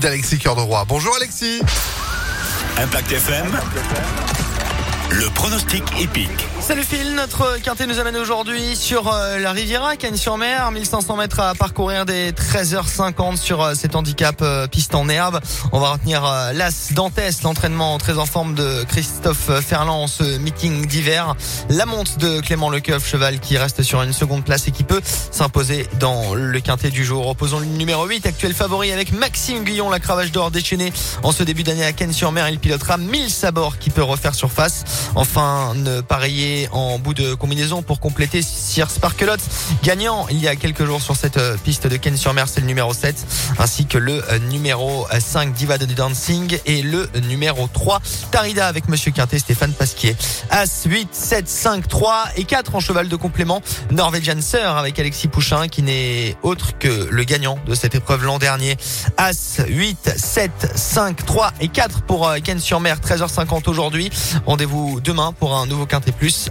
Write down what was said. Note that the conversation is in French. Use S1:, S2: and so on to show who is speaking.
S1: d'Alexis Cœur de Roi. Bonjour Alexis.
S2: Impact FM. Le pronostic épique.
S3: Salut Phil, notre quintet nous amène aujourd'hui sur euh, la Riviera, Cannes-sur-Mer, 1500 mètres à parcourir des 13h50 sur euh, cet handicap euh, piste en herbe. On va retenir l'As Dantès, l'entraînement très en forme de Christophe Ferland en ce meeting d'hiver. La monte de Clément Lecoeuf, cheval qui reste sur une seconde place et qui peut s'imposer dans le quintet du jour. Opposons le numéro 8, actuel favori avec Maxime Guillon, la cravache d'or déchaînée en ce début d'année à Cannes-sur-Mer. Il pilotera 1000 sabords qui peut refaire surface. Enfin, ne pareiller en bout de combinaison pour compléter Sir Sparkelot, gagnant il y a quelques jours sur cette euh, piste de Ken sur Mer, c'est le numéro 7, ainsi que le euh, numéro 5 Diva de Dancing et le numéro 3 Tarida avec Monsieur Quintet, Stéphane Pasquier. As 8, 7, 5, 3 et 4 en cheval de complément. Norwegian Sir avec Alexis Pouchin qui n'est autre que le gagnant de cette épreuve l'an dernier. As 8, 7, 5, 3 et 4 pour euh, Ken sur Mer, 13h50 aujourd'hui. Demain pour un nouveau Quintet Plus